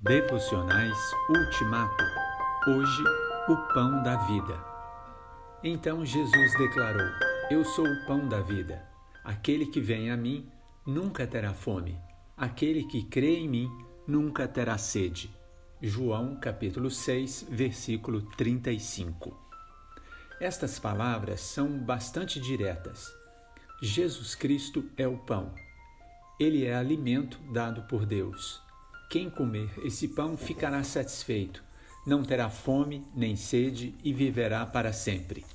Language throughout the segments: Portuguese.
Devocionais Ultimato. Hoje, o pão da vida. Então Jesus declarou: Eu sou o pão da vida. Aquele que vem a mim nunca terá fome. Aquele que crê em mim nunca terá sede. João capítulo 6, versículo 35. Estas palavras são bastante diretas. Jesus Cristo é o pão. Ele é alimento dado por Deus. Quem comer esse pão ficará satisfeito, não terá fome nem sede e viverá para sempre.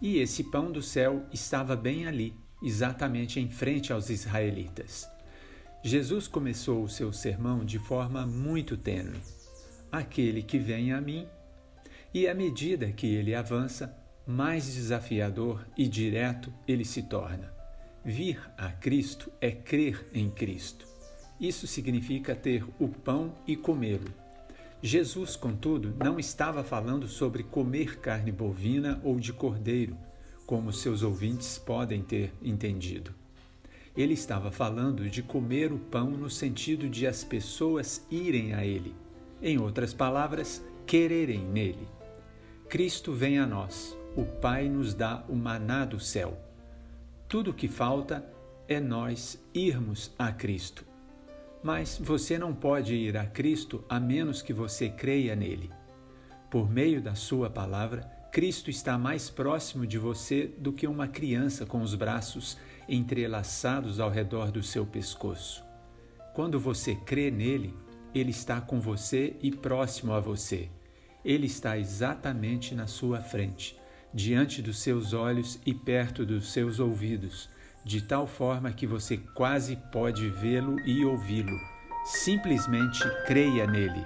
E esse pão do céu estava bem ali, exatamente em frente aos israelitas. Jesus começou o seu sermão de forma muito tênue. Aquele que vem a mim, e à medida que ele avança, mais desafiador e direto ele se torna. Vir a Cristo é crer em Cristo. Isso significa ter o pão e comê-lo. Jesus, contudo, não estava falando sobre comer carne bovina ou de cordeiro, como seus ouvintes podem ter entendido. Ele estava falando de comer o pão no sentido de as pessoas irem a ele. Em outras palavras, quererem nele. Cristo vem a nós, o Pai nos dá o maná do céu. Tudo o que falta é nós irmos a Cristo. Mas você não pode ir a Cristo a menos que você creia nele. Por meio da Sua palavra, Cristo está mais próximo de você do que uma criança com os braços entrelaçados ao redor do seu pescoço. Quando você crê nele, ele está com você e próximo a você. Ele está exatamente na sua frente, diante dos seus olhos e perto dos seus ouvidos de tal forma que você quase pode vê-lo e ouvi-lo. Simplesmente creia nele.